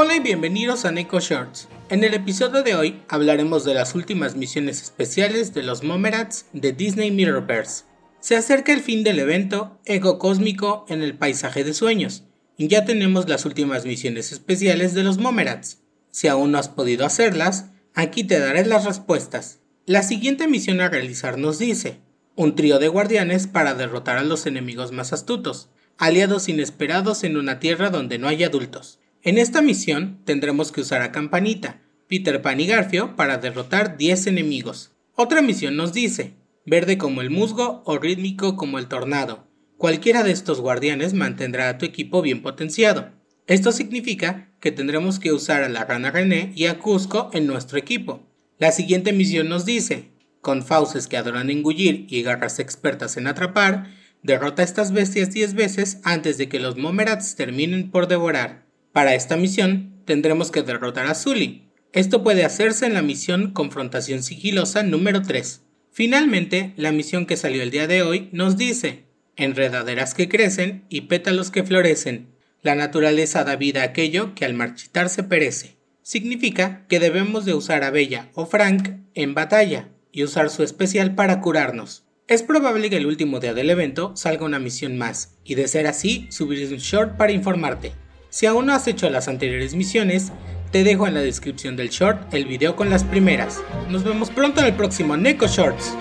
Hola y bienvenidos a Neko Shorts. En el episodio de hoy hablaremos de las últimas misiones especiales de los Momerats de Disney Mirrorverse. Se acerca el fin del evento Ego Cósmico en el Paisaje de Sueños, y ya tenemos las últimas misiones especiales de los Momerats. Si aún no has podido hacerlas, aquí te daré las respuestas. La siguiente misión a realizar nos dice, un trío de guardianes para derrotar a los enemigos más astutos, aliados inesperados en una tierra donde no hay adultos. En esta misión tendremos que usar a Campanita, Peter Pan y Garfio para derrotar 10 enemigos. Otra misión nos dice, verde como el musgo o rítmico como el tornado. Cualquiera de estos guardianes mantendrá a tu equipo bien potenciado. Esto significa que tendremos que usar a la rana René y a Cusco en nuestro equipo. La siguiente misión nos dice, con fauces que adoran engullir y garras expertas en atrapar, derrota a estas bestias 10 veces antes de que los Momerats terminen por devorar. Para esta misión tendremos que derrotar a Zully. Esto puede hacerse en la misión Confrontación Sigilosa número 3. Finalmente, la misión que salió el día de hoy nos dice, enredaderas que crecen y pétalos que florecen. La naturaleza da vida a aquello que al marchitarse perece. Significa que debemos de usar a Bella o Frank en batalla y usar su especial para curarnos. Es probable que el último día del evento salga una misión más, y de ser así, subiré un short para informarte. Si aún no has hecho las anteriores misiones, te dejo en la descripción del short el video con las primeras. Nos vemos pronto en el próximo Neko Shorts.